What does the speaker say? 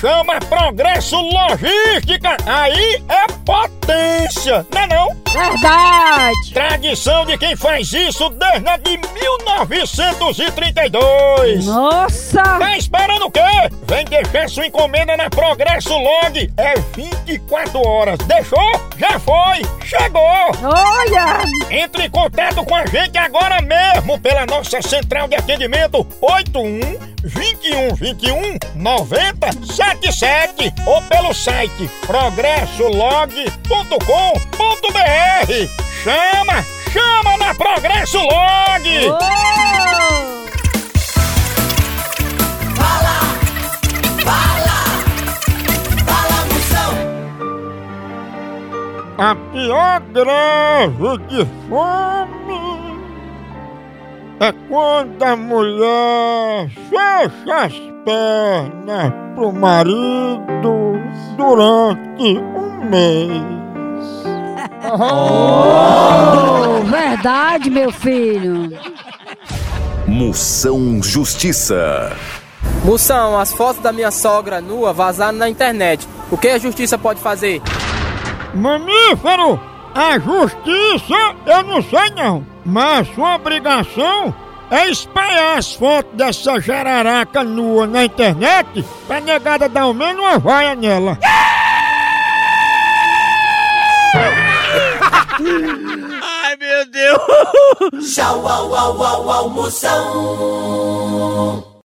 Chama, Progresso Logística. Aí é potência, não é não? Verdade! Tradição de quem faz isso desde a de 1932. Nossa! Tá esperando o quê? Vem deixar sua encomenda na Progresso Log. É 24 horas. Deixou? Já foi. Chegou. Olha! Entre em contato com a gente agora mesmo pela nossa central de atendimento 81 21 21 90 77 ou pelo site progressolog.com.br. Chama, chama na Progresso Log. Oh! A pior greve de fome é quando a mulher fecha as pernas pro marido durante um mês. Oh, verdade, meu filho! Moção Justiça. Moção, as fotos da minha sogra nua vazaram na internet. O que a justiça pode fazer? Mamífero, a justiça eu não sei não, mas sua obrigação é espalhar as fotos dessa jararaca nua na internet pra negada dar ao menos uma vaia nela. Tchau, au, au, au, au, moção.